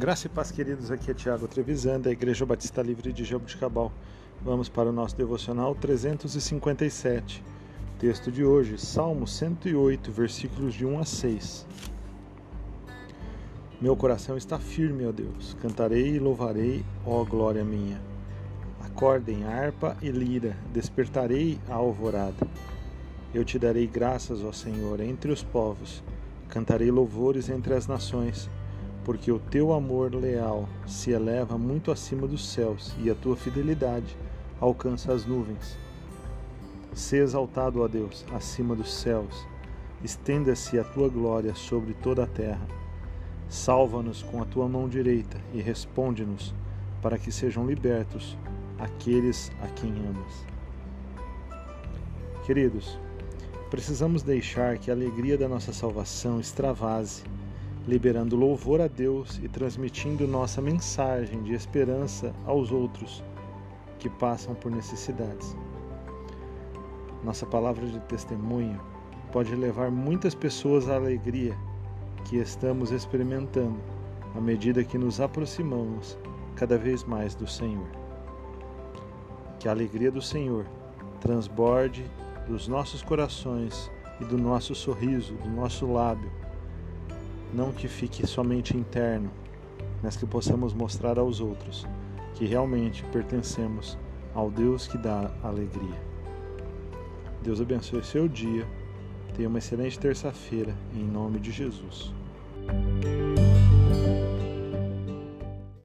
Graça e paz, queridos. Aqui é Tiago Trevisan, da Igreja Batista Livre de Jabuticabal. Vamos para o nosso devocional 357. Texto de hoje, Salmo 108, versículos de 1 a 6. Meu coração está firme, ó Deus. Cantarei e louvarei, ó glória minha. Acordem harpa e lira, despertarei a alvorada. Eu te darei graças, ó Senhor, entre os povos. Cantarei louvores entre as nações porque o teu amor leal se eleva muito acima dos céus e a tua fidelidade alcança as nuvens. Se exaltado, ó Deus, acima dos céus, estenda-se a tua glória sobre toda a terra. Salva-nos com a tua mão direita e responde-nos, para que sejam libertos aqueles a quem amas. Queridos, precisamos deixar que a alegria da nossa salvação extravase liberando louvor a Deus e transmitindo nossa mensagem de esperança aos outros que passam por necessidades. Nossa palavra de testemunho pode levar muitas pessoas à alegria que estamos experimentando à medida que nos aproximamos cada vez mais do Senhor. Que a alegria do Senhor transborde dos nossos corações e do nosso sorriso, do nosso lábio não que fique somente interno, mas que possamos mostrar aos outros que realmente pertencemos ao Deus que dá alegria. Deus abençoe seu dia. Tenha uma excelente terça-feira, em nome de Jesus.